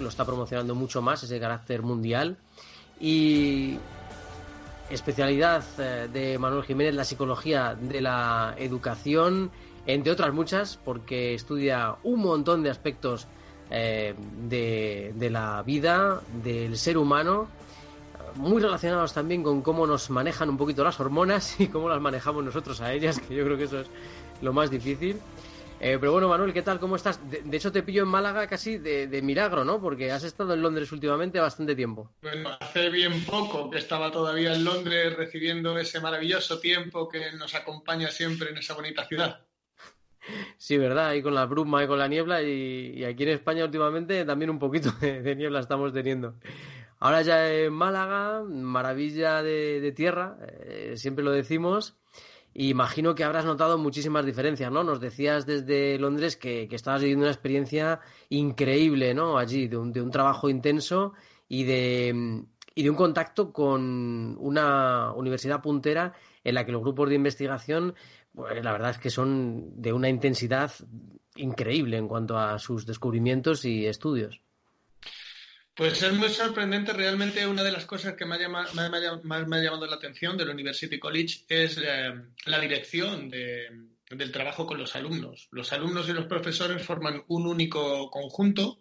lo está promocionando mucho más, ese carácter mundial. Y especialidad eh, de Manuel Jiménez, la psicología de la educación, entre otras muchas, porque estudia un montón de aspectos eh, de, de la vida, del ser humano, muy relacionados también con cómo nos manejan un poquito las hormonas y cómo las manejamos nosotros a ellas, que yo creo que eso es lo más difícil. Eh, pero bueno, Manuel, ¿qué tal? ¿Cómo estás? De, hecho, te pillo en Málaga casi de, milagro, ¿no? Porque has estado en Londres últimamente bastante tiempo. Bueno, hace bien poco que estaba todavía en Londres recibiendo ese maravilloso tiempo que nos acompaña siempre en esa bonita ciudad. Sí, verdad, ahí con la bruma y con la niebla y, aquí en España últimamente también un poquito de, niebla estamos teniendo. Ahora ya en Málaga, maravilla de, tierra, eh, siempre lo decimos, imagino que habrás notado muchísimas diferencias, ¿no? Nos decías desde Londres que, estabas viviendo una experiencia increíble, ¿no? Allí, de un, de un trabajo intenso y de, y de un contacto con una universidad puntera en la que los grupos de investigación, pues la verdad es que son de una intensidad increíble en cuanto a sus descubrimientos y estudios. Pues es muy sorprendente. Realmente una de las cosas que más me, ha llamado la atención del University College es eh, la dirección del trabajo con los alumnos. Los alumnos y los profesores forman un único conjunto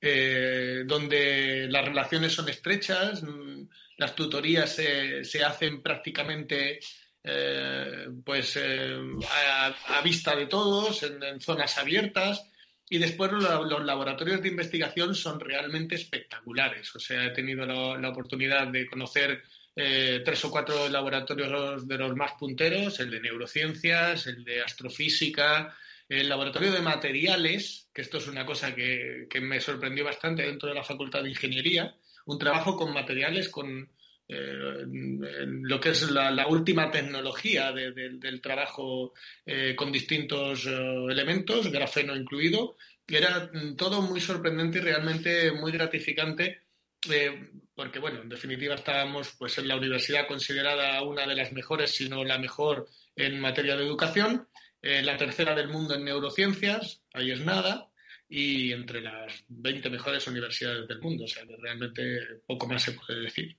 eh, donde las relaciones son estrechas, mm, las tutorías se, hacen prácticamente eh, pues a, vista de todos, en zonas abiertas y después los, laboratorios de investigación son realmente espectaculares. O sea, he tenido la, oportunidad de conocer eh, tres o cuatro laboratorios de los más punteros, el de neurociencias, el de astrofísica, el laboratorio de materiales, que esto es una cosa que, me sorprendió bastante dentro de la Facultad de Ingeniería, un trabajo con materiales, con eh, lo que es la, última tecnología del trabajo eh, con distintos eh, elementos, grafeno incluido, que era mm, todo muy sorprendente y realmente muy gratificante, porque bueno, en definitiva estábamos pues en la universidad considerada una de las mejores, si no la mejor en materia de educación, la tercera del mundo en neurociencias, ahí es nada, y entre las 20 mejores universidades del mundo, o sea que realmente poco más se puede decir.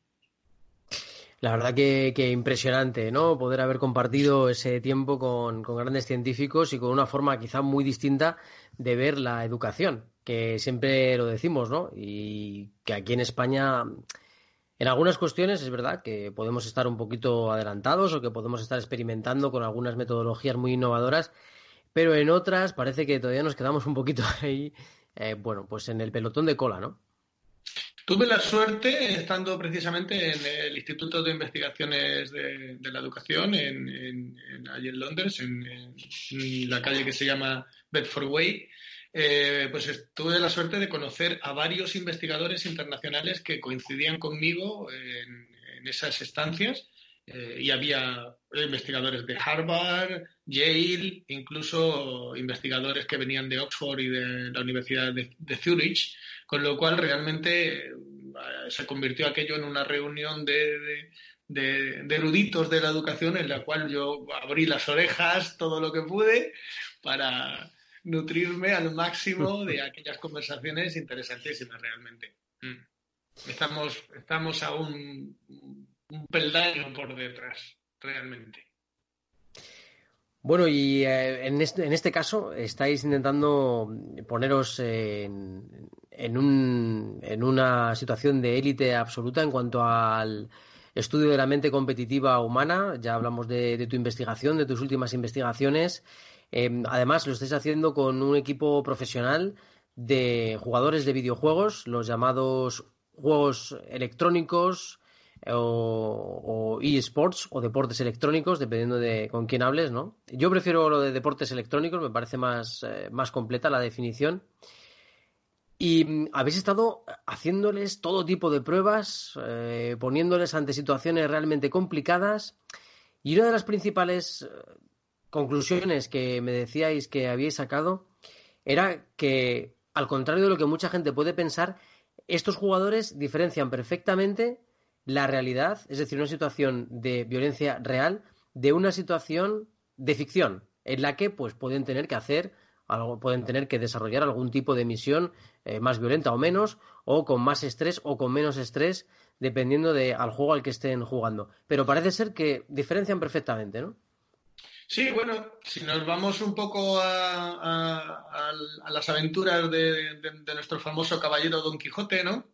La verdad que, impresionante, ¿no? Poder haber compartido ese tiempo con, grandes científicos y con una forma quizá muy distinta de ver la educación, que siempre lo decimos, ¿no? Y que aquí en España, en algunas cuestiones es verdad que podemos estar un poquito adelantados o que podemos estar experimentando con algunas metodologías muy innovadoras, pero en otras parece que todavía nos quedamos un poquito ahí, eh, bueno, pues en el pelotón de cola, ¿no? Tuve la suerte, estando precisamente en el Instituto de Investigaciones de, la Educación, en, allí en Londres, en, la calle que se llama Bedford Way, eh, pues tuve la suerte de conocer a varios investigadores internacionales que coincidían conmigo en, esas estancias. Eh, y había investigadores de Harvard, Yale, incluso investigadores que venían de Oxford y de la Universidad de, de Zurich con lo cual realmente eh, se convirtió aquello en una reunión de, eruditos de la educación en la cual yo abrí las orejas todo lo que pude para nutrirme al máximo de aquellas conversaciones interesantísimas realmente. Mm. Estamos, estamos a un, un peldaño por detrás, realmente. Bueno, y eh, en, este, en este caso estáis intentando poneros en, en, un, en una situación de élite absoluta en cuanto al estudio de la mente competitiva humana. Ya hablamos de, tu investigación, de tus últimas investigaciones. Em, además, lo estáis haciendo con un equipo profesional de jugadores de videojuegos, los llamados juegos electrónicos, o, eSports o deportes electrónicos, dependiendo de con quién hables, ¿no? Yo prefiero lo de deportes electrónicos, me parece más, eh, más completa la definición. Y mm, habéis estado haciéndoles todo tipo de pruebas, eh, poniéndoles ante situaciones realmente complicadas. Y una de las principales eh, conclusiones que me decíais que habíais sacado era que, al contrario de lo que mucha gente puede pensar, estos jugadores diferencian perfectamente la realidad, es decir, una situación de violencia real, de una situación de ficción, en la que pues pueden tener que hacer algo, pueden tener que desarrollar algún tipo de misión eh, más violenta o menos, o con más estrés o con menos estrés, dependiendo de al juego al que estén jugando. Pero parece ser que diferencian perfectamente, ¿no? Sí, bueno, si nos vamos un poco a, las aventuras de, nuestro famoso caballero Don Quijote, ¿no?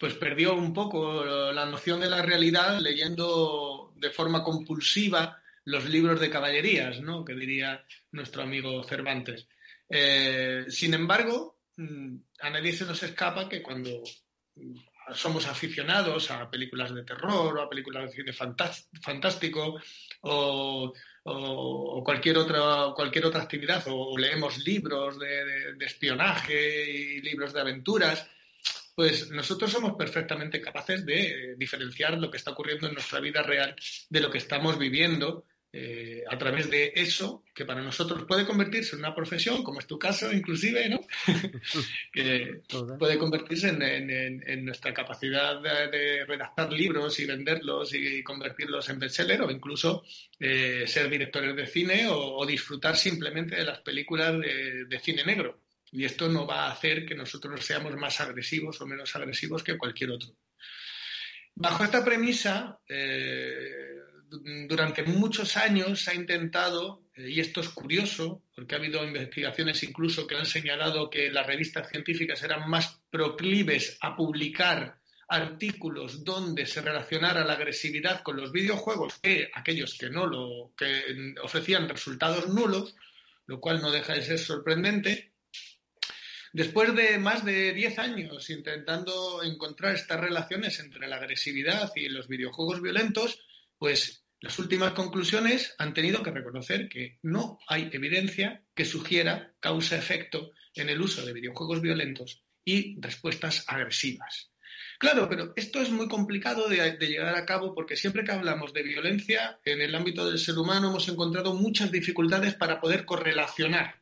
Pues perdió un poco la noción de la realidad leyendo de forma compulsiva los libros de caballerías, ¿no? Que diría nuestro amigo Cervantes. Eh, sin embargo, mm, a nadie se nos escapa que cuando somos aficionados a películas de terror o a películas de cine fantástico o, cualquier, otra, cualquier otra actividad o leemos libros de, espionaje y libros de aventuras, pues nosotros somos perfectamente capaces de diferenciar lo que está ocurriendo en nuestra vida real de lo que estamos viviendo eh, a través de eso, que para nosotros puede convertirse en una profesión, como es tu caso inclusive, ¿no? que puede convertirse en, nuestra capacidad de, redactar libros y venderlos y convertirlos en bestseller o incluso eh, ser directores de cine o, disfrutar simplemente de las películas de, de cine negro. Y esto no va a hacer que nosotros seamos más agresivos o menos agresivos que cualquier otro. Bajo esta premisa, eh, durante muchos años se ha intentado, eh, y esto es curioso, porque ha habido investigaciones incluso que han señalado que las revistas científicas eran más proclives a publicar artículos donde se relacionara la agresividad con los videojuegos que aquellos que no lo que ofrecían resultados nulos, lo cual no deja de ser sorprendente. Después de más de 10 años intentando encontrar estas relaciones entre la agresividad y los videojuegos violentos, pues las últimas conclusiones han tenido que reconocer que no hay evidencia que sugiera causa-efecto en el uso de videojuegos violentos y respuestas agresivas. Claro, pero esto es muy complicado de, llevar a cabo porque siempre que hablamos de violencia en el ámbito del ser humano hemos encontrado muchas dificultades para poder correlacionar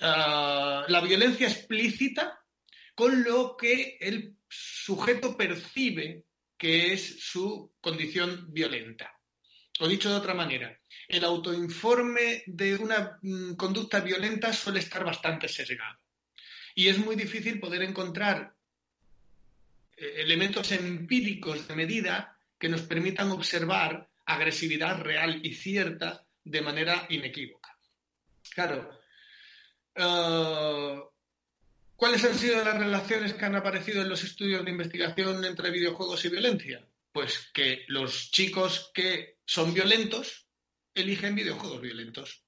ah, la violencia explícita con lo que el sujeto percibe que es su condición violenta. O dicho de otra manera, el autoinforme de una mm, conducta violenta suele estar bastante sesgado. Y es muy difícil poder encontrar eh, elementos empíricos de medida que nos permitan observar agresividad real y cierta de manera inequívoca. Claro, eh, ¿Cuáles han sido las relaciones que han aparecido en los estudios de investigación entre videojuegos y violencia? Pues que los chicos que son violentos eligen videojuegos violentos.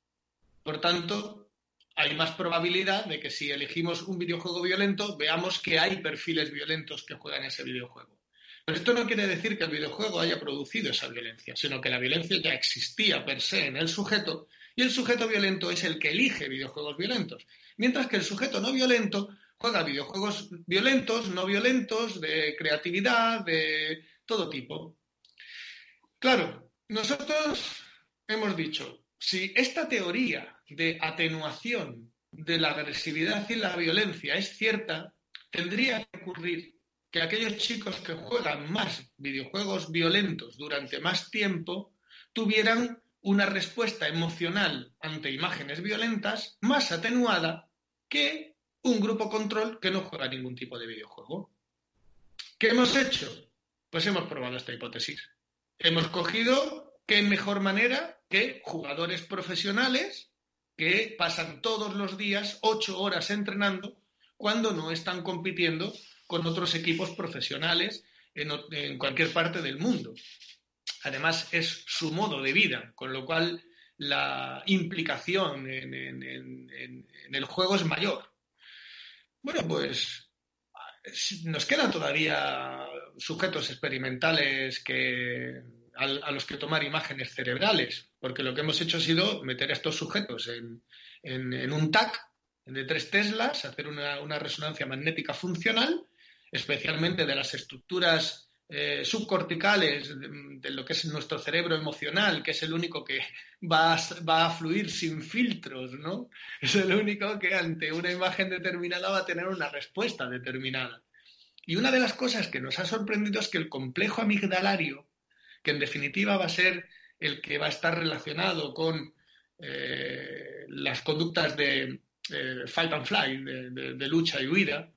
Por tanto, hay más probabilidad de que si elegimos un videojuego violento, veamos que hay perfiles violentos que juegan ese videojuego. Pero esto no quiere decir que el videojuego haya producido esa violencia, sino que la violencia ya existía per se en el sujeto y el sujeto violento es el que elige videojuegos violentos. Mientras que el sujeto no violento juega videojuegos violentos, no violentos, de creatividad, de todo tipo. Claro, nosotros hemos dicho, si esta teoría de atenuación de la agresividad y la violencia es cierta, tendría que ocurrir que aquellos chicos que juegan más videojuegos violentos durante más tiempo tuvieran una respuesta emocional ante imágenes violentas más atenuada que un grupo control que no juega ningún tipo de videojuego. ¿Qué hemos hecho? Pues hemos probado esta hipótesis. Hemos cogido qué mejor manera que jugadores profesionales que pasan todos los días ocho horas entrenando cuando no están compitiendo con otros equipos profesionales en, cualquier parte del mundo. Además, es su modo de vida, con lo cual la implicación en el juego es mayor. Bueno, pues nos quedan todavía sujetos experimentales que, a, los que tomar imágenes cerebrales, porque lo que hemos hecho ha sido meter a estos sujetos en, un TAC de tres Teslas, hacer una, una resonancia magnética funcional, especialmente de las estructuras eh, subcorticales de, lo que es nuestro cerebro emocional, que es el único que va a, fluir sin filtros, ¿no? Es el único que ante una imagen determinada va a tener una respuesta determinada. Y una de las cosas que nos ha sorprendido es que el complejo amigdalario, que en definitiva va a ser el que va a estar relacionado con eh, las conductas de, eh, fight and fly, de, lucha y huida,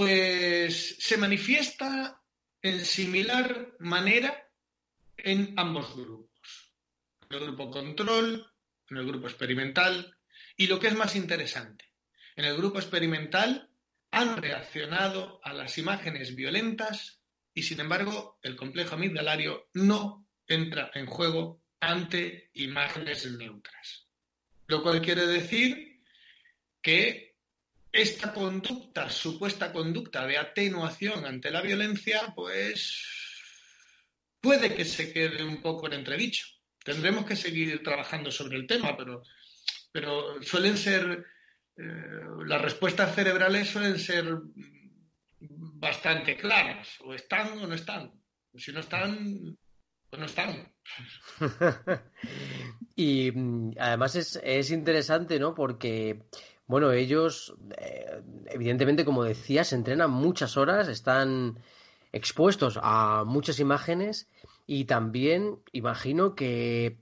pues se manifiesta en similar manera en ambos grupos. En el grupo control, en el grupo experimental y lo que es más interesante, en el grupo experimental han reaccionado a las imágenes violentas y sin embargo el complejo amigdalario no entra en juego ante imágenes neutras. Lo cual quiere decir que esta conducta, supuesta conducta de atenuación ante la violencia, pues puede que se quede un poco en entredicho. Tendremos que seguir trabajando sobre el tema, pero, pero suelen ser, eh, las respuestas cerebrales suelen ser bastante claras, o están o no están. Si no están, pues no están. y mm, además es, es, interesante, ¿no? Porque, bueno, ellos, eh, evidentemente, como decías, se entrenan muchas horas, están expuestos a muchas imágenes y también imagino que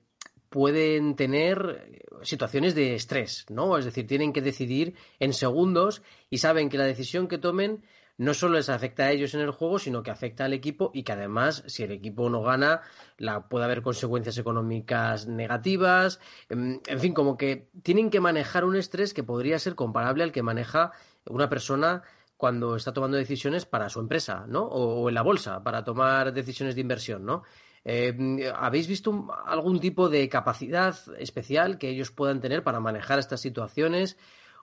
pueden tener situaciones de estrés, ¿no? Es decir, tienen que decidir en segundos y saben que la decisión que tomen no solo les afecta a ellos en el juego, sino que afecta al equipo y que además, si el equipo no gana, la, puede haber consecuencias económicas negativas. En, fin, como que tienen que manejar un estrés que podría ser comparable al que maneja una persona cuando está tomando decisiones para su empresa, ¿no? O, en la bolsa, para tomar decisiones de inversión, ¿no? Eh, ¿Habéis visto algún tipo de capacidad especial que ellos puedan tener para manejar estas situaciones?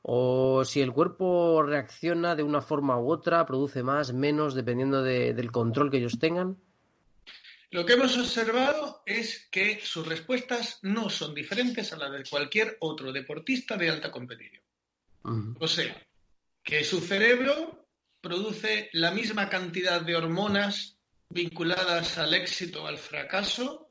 O si el cuerpo reacciona de una forma u otra, produce más, menos, dependiendo del control que ellos tengan? Lo que hemos observado es que sus respuestas no son diferentes a las de cualquier otro deportista de alta competición. O sea, que su cerebro produce la misma cantidad de hormonas vinculadas al éxito o al fracaso,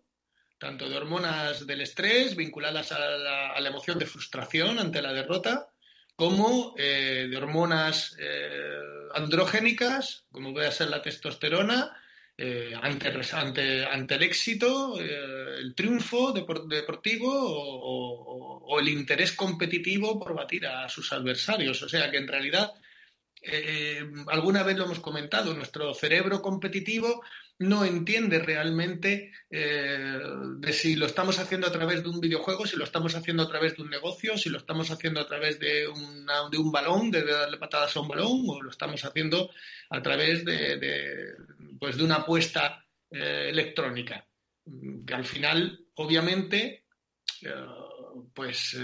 tanto de hormonas del estrés vinculadas a la emoción de frustración ante la derrota, como eh, de hormonas eh, androgénicas, como puede ser la testosterona, eh, ante, ante, el éxito, el triunfo deportivo o, el interés competitivo por batir a sus adversarios. O sea que en realidad, alguna vez lo hemos comentado, nuestro cerebro competitivo no entiende realmente eh, de si lo estamos haciendo a través de un videojuego, si lo estamos haciendo a través de un negocio, si lo estamos haciendo a través de, de un balón, de darle patadas a un balón, o lo estamos haciendo a través de, pues de una apuesta eh, electrónica. Que al final, obviamente, eh, pues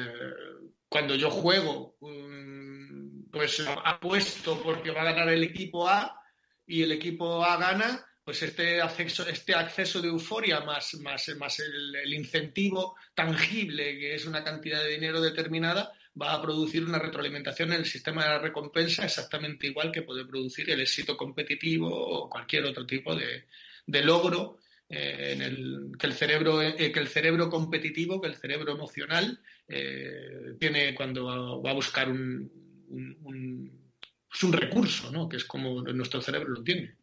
cuando yo juego, mm, pues apuesto porque va a ganar el equipo A y el equipo A gana, pues este acceso, este acceso de euforia más, más, más el, incentivo tangible, que es una cantidad de dinero determinada, va a producir una retroalimentación en el sistema de la recompensa exactamente igual que puede producir el éxito competitivo o cualquier otro tipo de, logro eh, en el, que, el cerebro, eh, que el cerebro competitivo, que el cerebro emocional eh, tiene cuando va, a buscar un, un, pues un recurso, ¿no? que es como nuestro cerebro lo tiene.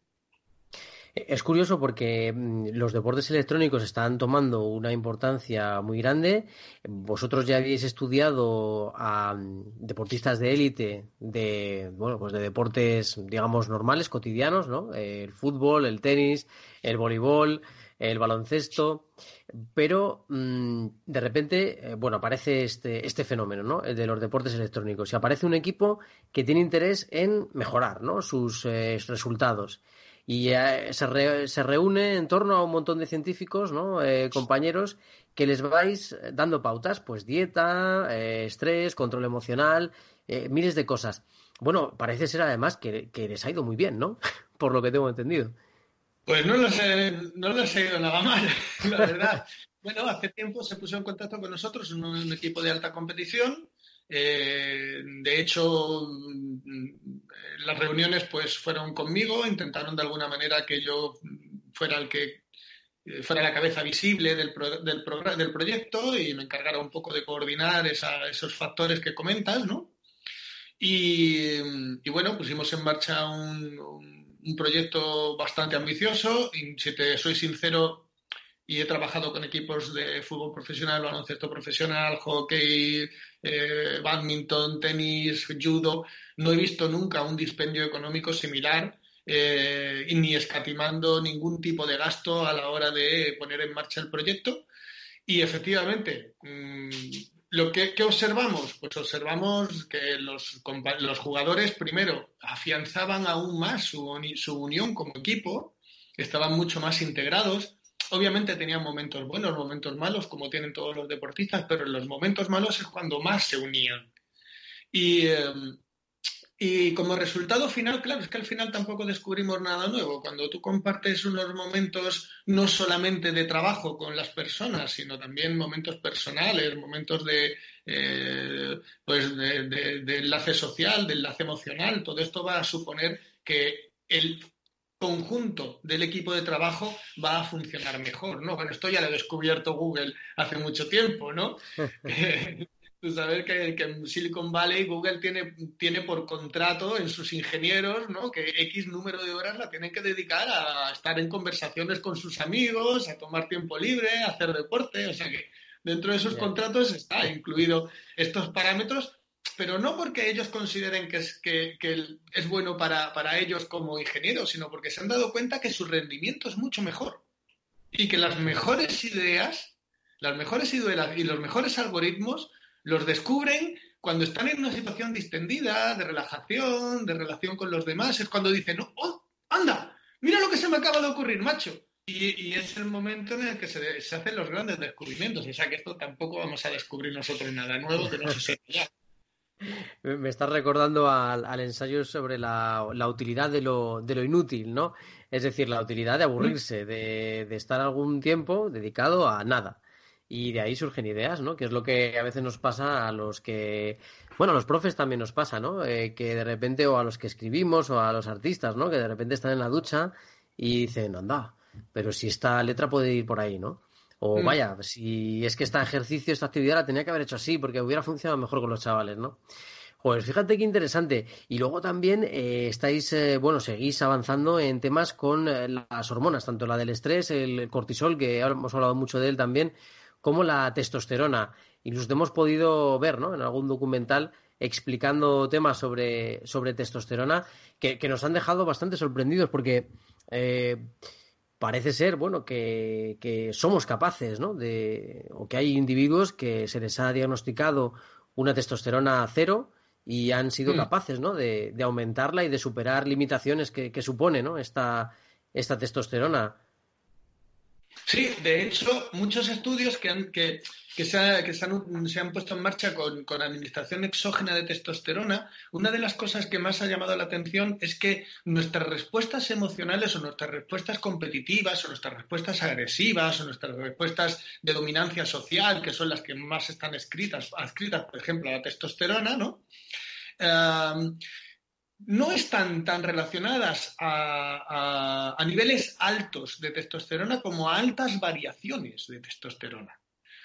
Es curioso porque mm, los deportes electrónicos están tomando una importancia muy grande. Vosotros ya habéis estudiado a mm, deportistas de élite de, bueno, pues de deportes, digamos, normales, cotidianos, ¿no? El fútbol, el tenis, el voleibol, el baloncesto, pero mm, de repente, eh, bueno, aparece este, este fenómeno, ¿no? El de los deportes electrónicos. Y aparece un equipo que tiene interés en mejorar, ¿no? Sus eh, resultados y se, se, reúne en torno a un montón de científicos, ¿no? Eh, compañeros, que les vais dando pautas, pues dieta, eh, estrés, control emocional, eh, miles de cosas. Bueno, parece ser además que, les ha ido muy bien, ¿no? Por lo que tengo entendido. Pues no les, no les ha ido nada mal, la verdad. bueno, hace tiempo se puso en contacto con nosotros un equipo de alta competición eh, de hecho, las reuniones pues fueron conmigo, intentaron de alguna manera que yo fuera el que eh, fuera la cabeza visible del, del, del proyecto y me encargara un poco de coordinar esos factores que comentas, ¿no? Y, bueno, pusimos en marcha un, proyecto bastante ambicioso si te soy sincero, y he trabajado con equipos de fútbol profesional, baloncesto profesional, hockey, eh, badminton, tenis, judo, no he visto nunca un dispendio económico similar eh, ni escatimando ningún tipo de gasto a la hora de poner en marcha el proyecto. Y efectivamente, mm, lo que, observamos, pues observamos que los, jugadores primero afianzaban aún más su unión como equipo, estaban mucho más integrados. Obviamente tenían momentos buenos, momentos malos, como tienen todos los deportistas, pero en los momentos malos es cuando más se unían. Y, em, y como resultado final, claro, es que al final tampoco descubrimos nada nuevo. Cuando tú compartes unos momentos no solamente de trabajo con las personas, sino también momentos personales, momentos de, eh, pues de, enlace social, de enlace emocional, todo esto va a suponer que el conjunto del equipo de trabajo va a funcionar mejor, ¿no? Bueno, esto ya lo ha descubierto Google hace mucho tiempo, ¿no? Tú sabes que, en Silicon Valley Google tiene, tiene por contrato en sus ingenieros ¿no? que X número de horas la tienen que dedicar a estar en conversaciones con sus amigos, a tomar tiempo libre, a hacer deporte. O sea que dentro de esos contratos está incluido estos parámetros, pero no porque ellos consideren que es, que, es bueno para, para ellos como ingenieros, sino porque se han dado cuenta que su rendimiento es mucho mejor y que las mejores ideas, las mejores ideas y los mejores algoritmos los descubren cuando están en una situación distendida, de relajación, de relación con los demás. Es cuando dicen, oh, anda, mira lo que se me acaba de ocurrir, macho. Y, es el momento en el que se, hacen los grandes descubrimientos. O sea que esto tampoco vamos a descubrir nosotros nada nuevo que no se sepa ya. Me estás recordando al, ensayo sobre la, utilidad de lo, de lo, inútil, ¿no? Es decir, la utilidad de aburrirse, de, de estar algún tiempo dedicado a nada y de ahí surgen ideas, ¿no? Que es lo que a veces nos pasa a los que, bueno, a los profes también nos pasa, ¿no? Eh, que de repente, o a los que escribimos, o a los artistas, ¿no? Que de repente están en la ducha y dicen, anda, pero si esta letra puede ir por ahí, ¿no? O mm. vaya, si es que este ejercicio, esta actividad la tenía que haber hecho así, porque hubiera funcionado mejor con los chavales, ¿no? Pues fíjate qué interesante. Y luego también eh, estáis, eh, bueno, seguís avanzando en temas con las hormonas, tanto la del estrés, el cortisol, que hemos hablado mucho de él también, como la testosterona. Incluso hemos podido ver ¿no? en algún documental explicando temas sobre, sobre testosterona que, nos han dejado bastante sorprendidos porque eh, parece ser bueno que, somos capaces ¿no? de, o que hay individuos que se les ha diagnosticado una testosterona cero y han sido mm. capaces ¿no? de, aumentarla y de superar limitaciones que, que supone ¿no? esta, esta testosterona. Sí, de hecho, muchos estudios que, han, que, que, se, han, puesto en marcha con, administración exógena de testosterona, una de las cosas que más ha llamado la atención es que nuestras respuestas emocionales o nuestras respuestas competitivas o nuestras respuestas agresivas o nuestras respuestas de dominancia social, que son las que más están escritas, adscritas, por ejemplo, a la testosterona, ¿no? Eh, no están tan relacionadas a, niveles altos de testosterona como a altas variaciones de testosterona.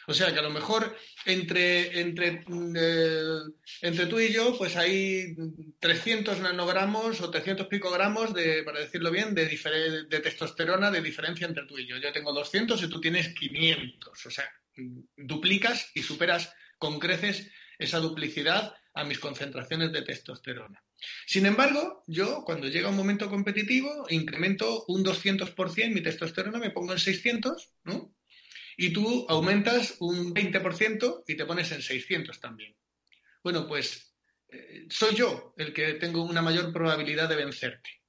O sea que a lo mejor entre, entre, eh, entre tú y yo, pues hay 300 nanogramos o 300 picogramos de, para decirlo bien, de, de testosterona de diferencia entre tú y yo. Yo tengo 200 y tú tienes 500. O sea, duplicas y superas con creces esa duplicidad a mis concentraciones de testosterona. Sin embargo, yo cuando llega un momento competitivo incremento un 200% mi testosterona, me pongo en 600, ¿no? Y tú aumentas un 20% y te pones en 600 también. Bueno, pues eh, soy yo el que tengo una mayor probabilidad de vencerte.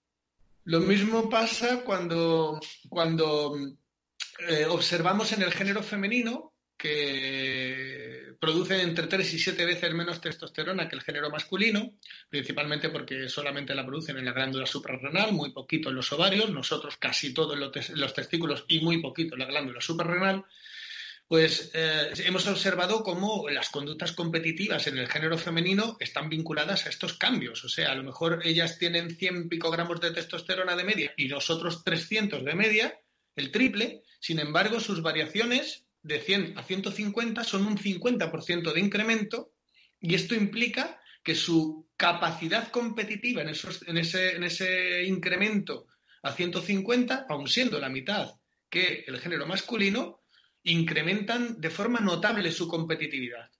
Lo mismo pasa cuando, cuando eh, observamos en el género femenino que producen entre 3 y 7 veces menos testosterona que el género masculino, principalmente porque solamente la producen en la glándula suprarrenal, muy poquito en los ovarios, nosotros casi todos en los testículos y muy poquito en la glándula suprarrenal, pues eh, hemos observado cómo las conductas competitivas en el género femenino están vinculadas a estos cambios. O sea, a lo mejor ellas tienen 100 picogramos de testosterona de media y nosotros 300 de media, el triple. Sin embargo, sus variaciones de 100 a 150 son un 50% de incremento y esto implica que su capacidad competitiva en, en, ese, en ese incremento a 150, aun siendo la mitad que el género masculino, incrementan de forma notable su competitividad.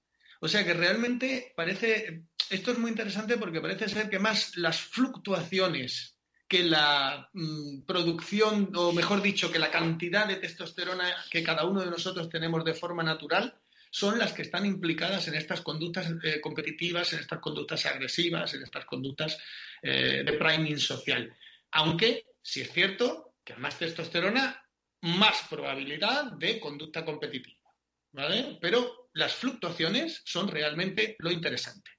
O sea que realmente parece, esto es muy interesante porque parece ser que más las fluctuaciones que la mm, producción, o mejor dicho, que la cantidad de testosterona que cada uno de nosotros tenemos de forma natural, son las que están implicadas en estas conductas eh, competitivas, en estas conductas agresivas, en estas conductas eh, de priming social. Aunque, si es cierto, que más testosterona, más probabilidad de conducta competitiva. ¿Vale? Pero las fluctuaciones son realmente lo interesante.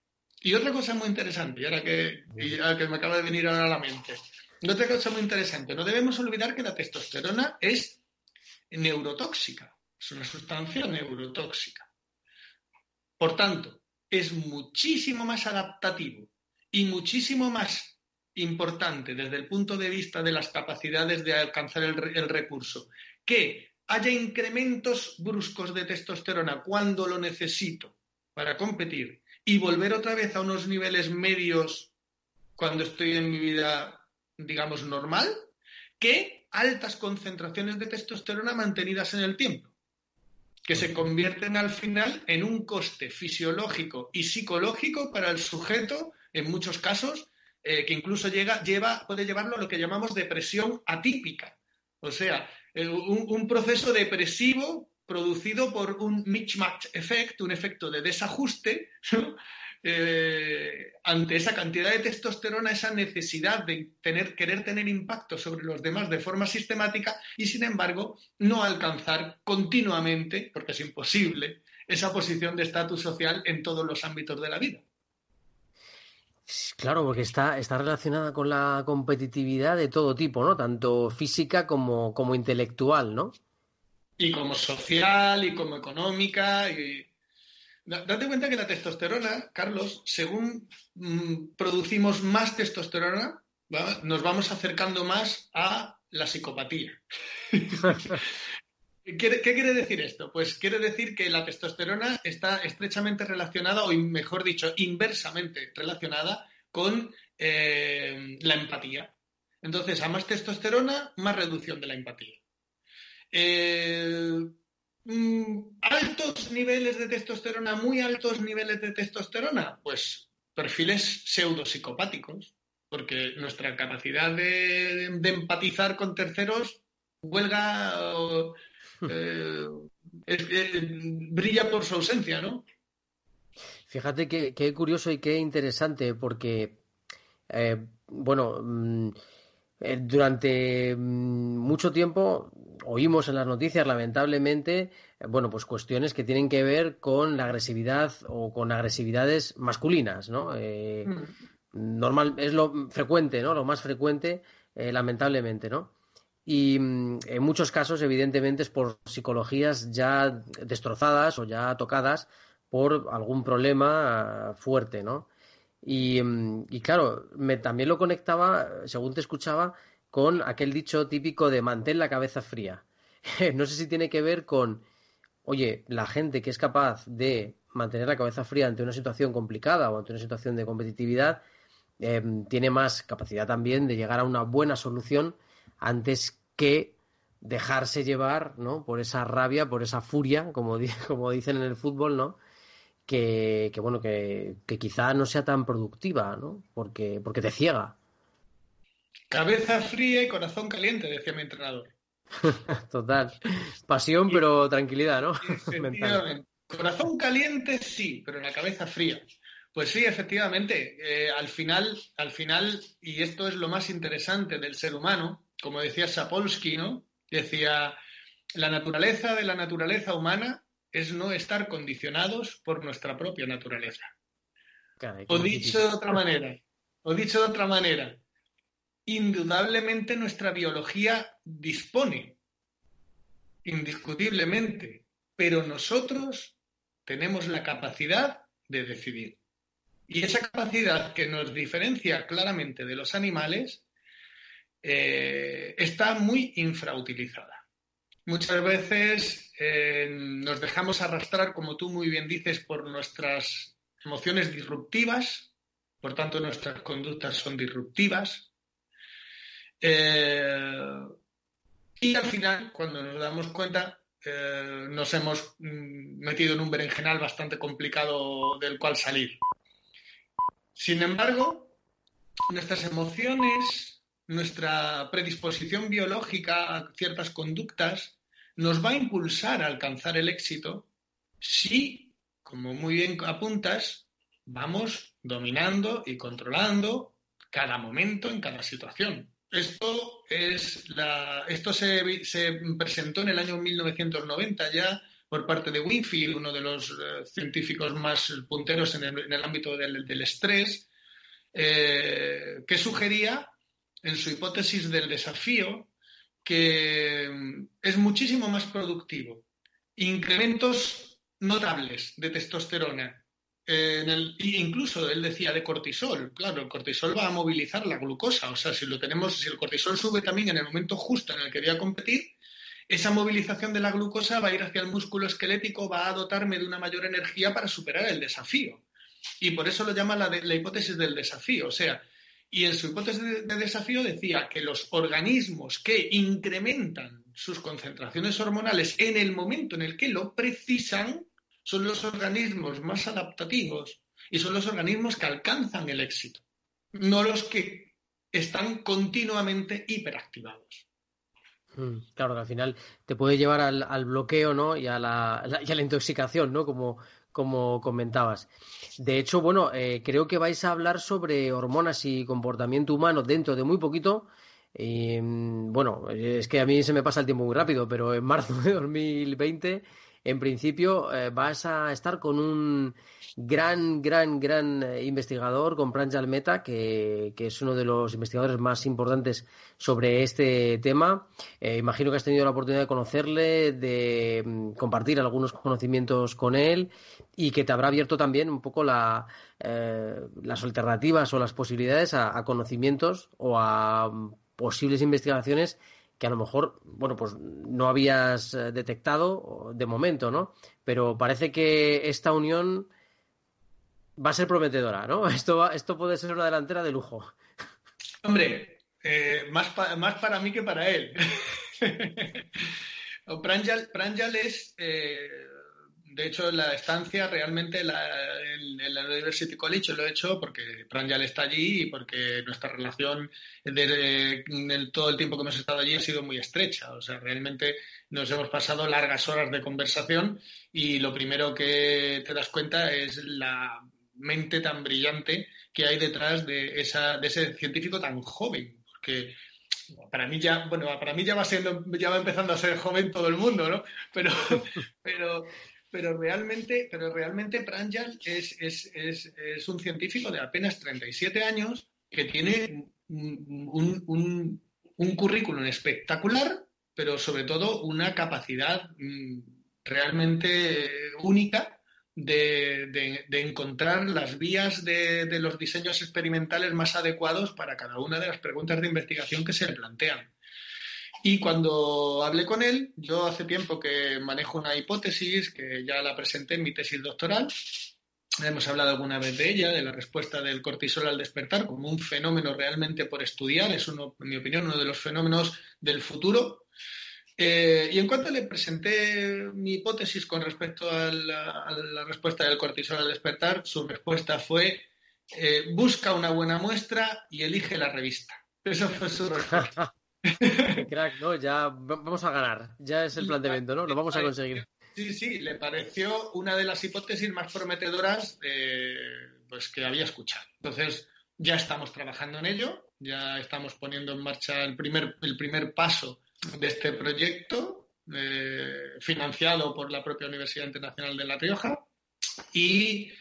Y otra cosa muy interesante, y ahora que, que me acaba de venir ahora a la mente, otra cosa muy interesante, no debemos olvidar que la testosterona es neurotóxica, es una sustancia neurotóxica. Por tanto, es muchísimo más adaptativo y muchísimo más importante desde el punto de vista de las capacidades de alcanzar el, el recurso que haya incrementos bruscos de testosterona cuando lo necesito para competir y volver otra vez a unos niveles medios cuando estoy en mi vida, digamos, normal, que altas concentraciones de testosterona mantenidas en el tiempo, que se convierten al final en un coste fisiológico y psicológico para el sujeto, en muchos casos, eh, que incluso llega, lleva, puede llevarlo a lo que llamamos depresión atípica. O sea, eh, un, un proceso depresivo producido por un mismatch effect, un efecto de desajuste, eh, ante esa cantidad de testosterona, esa necesidad de tener, querer tener impacto sobre los demás de forma sistemática y, sin embargo, no alcanzar continuamente, porque es imposible, esa posición de estatus social en todos los ámbitos de la vida. Claro, porque está, está relacionada con la competitividad de todo tipo, ¿no? Tanto física como, como intelectual, ¿no? y como social y como económica. Y... Date cuenta que la testosterona, Carlos, según mm, producimos más testosterona, nos vamos acercando más a la psicopatía. ¿Qué, quiere decir esto? Pues quiere decir que la testosterona está estrechamente relacionada, o mejor dicho, inversamente relacionada con eh, la empatía. Entonces, a más testosterona, más reducción de la empatía. Eh, mm, altos niveles de testosterona, muy altos niveles de testosterona, pues perfiles pseudopsicopáticos, porque nuestra capacidad de, empatizar con terceros huelga, eh, eh, brilla por su ausencia, ¿no? Fíjate qué curioso y qué interesante, porque, bueno, mm, durante mm, mucho tiempo oímos en las noticias, lamentablemente, eh, bueno, pues cuestiones que tienen que ver con la agresividad o con agresividades masculinas, ¿no? Eh, mm. Normal, es lo frecuente, ¿no? Lo más frecuente, eh, lamentablemente, ¿no? Y mm, en muchos casos, evidentemente, es por psicologías ya destrozadas o ya tocadas por algún problema fuerte, ¿no? Y, mm, y claro, me, también lo conectaba, según te escuchaba, con aquel dicho típico de mantén la cabeza fría. no sé si tiene que ver con, oye, la gente que es capaz de mantener la cabeza fría ante una situación complicada o ante una situación de competitividad, em, tiene más capacidad también de llegar a una buena solución antes que dejarse llevar ¿no? por esa rabia, por esa furia, como, como dicen en el fútbol, ¿no? Que, que bueno, que, que, quizá no sea tan productiva, ¿no? Porque, porque te ciega. Cabeza fría y corazón caliente, decía mi entrenador. Total. Pasión, pero tranquilidad, ¿no? Corazón caliente, sí, pero la cabeza fría. Pues sí, efectivamente. Eh, al final, al final, y esto es lo más interesante del ser humano, como decía Sapolsky, ¿no? Decía, la naturaleza de la naturaleza humana es no estar condicionados por nuestra propia naturaleza. o dicho de otra manera, o dicho de otra manera, indudablemente nuestra biología dispone, indiscutiblemente, pero nosotros tenemos la capacidad de decidir. Y esa capacidad que nos diferencia claramente de los animales eh, está muy infrautilizada. Muchas veces eh, nos dejamos arrastrar, como tú muy bien dices, por nuestras emociones disruptivas, por tanto nuestras conductas son disruptivas, eh, y al final, cuando nos damos cuenta, eh, nos hemos mm, metido en un berenjenal bastante complicado del cual salir. Sin embargo, nuestras emociones, nuestra predisposición biológica a ciertas conductas nos va a impulsar a alcanzar el éxito si, como muy bien apuntas, vamos dominando y controlando cada momento en cada situación. Esto, es esto se, presentó en el año 1990 ya por parte de Winfield, uno de los eh, científicos más punteros en el, ámbito del, estrés, eh, que sugería en su hipótesis del desafío que mm, es muchísimo más productivo. Incrementos notables de testosterona. En el, incluso él decía de cortisol. Claro, el cortisol va a movilizar la glucosa. O sea, si lo tenemos, si el cortisol sube también en el momento justo en el que voy a competir, esa movilización de la glucosa va a ir hacia el músculo esquelético, va a dotarme de una mayor energía para superar el desafío. Y por eso lo llama la, la hipótesis del desafío. O sea, y en su hipótesis de, desafío decía que los organismos que incrementan sus concentraciones hormonales en el momento en el que lo precisan son los organismos más adaptativos y son los organismos que alcanzan el éxito, no los que están continuamente hiperactivados. Mm, claro, que al final te puede llevar al, bloqueo, ¿no? Y a la, y a la intoxicación, ¿no? Como, como comentabas. De hecho, bueno, eh, creo que vais a hablar sobre hormonas y comportamiento humano dentro de muy poquito. Mm, bueno, es que a mí se me pasa el tiempo muy rápido, pero en marzo de 2020 en principio eh, vas a estar con un gran, gran, gran eh, investigador, con Pranjal Meta, que, es uno de los investigadores más importantes sobre este tema. Eh, imagino que has tenido la oportunidad de conocerle, de mm, compartir algunos conocimientos con él y que te habrá abierto también un poco las alternativas o las posibilidades a conocimientos o a mm, posibles investigaciones que a lo mejor, bueno, pues no habías eh, detectado de momento, ¿no? Pero parece que esta unión va a ser prometedora, ¿no? Esto, esto puede ser una delantera de lujo. Hombre, eh, más, más para mí que para él. Pranjal, Pranjal es eh, de hecho, la estancia realmente en, la University College lo he hecho porque Pranjal está allí y porque nuestra relación desde todo el tiempo que hemos estado allí ha sido muy estrecha. O sea, realmente nos hemos pasado largas horas de conversación y lo primero que te das cuenta es la mente tan brillante que hay detrás de, esa, de ese científico tan joven. Porque para mí ya, bueno, para mí ya va siendo, ya va empezando a ser joven todo el mundo, ¿no? Pero, pero, pero realmente, pero realmente Pranjal es, es, un científico de apenas 37 años que tiene un, currículum espectacular, pero sobre todo una capacidad mm, realmente única de, encontrar las vías de, de, los diseños experimentales más adecuados para cada una de las preguntas de investigación que se plantean. Y cuando hablé con él, yo hace tiempo que manejo una hipótesis que ya la presenté en mi tesis doctoral. Hemos hablado alguna vez de ella, de la respuesta del cortisol al despertar como un fenómeno realmente por estudiar. Es, uno, en mi opinión, uno de los fenómenos del futuro. Eh, y en cuanto le presenté mi hipótesis con respecto a la, respuesta del cortisol al despertar, su respuesta fue eh, busca una buena muestra y elige la revista. Eso fue su respuesta. Crack, ¿no? Ya vamos a ganar. Ya es el planteamiento, ¿no? Lo vamos a conseguir. Sí, sí, le pareció una de las hipótesis más prometedoras pues, que había escuchado. Entonces, ya estamos trabajando en ello, ya estamos poniendo en marcha el primer, el primer paso de este proyecto, eh, financiado por la propia Universidad Internacional de La Rioja. Y,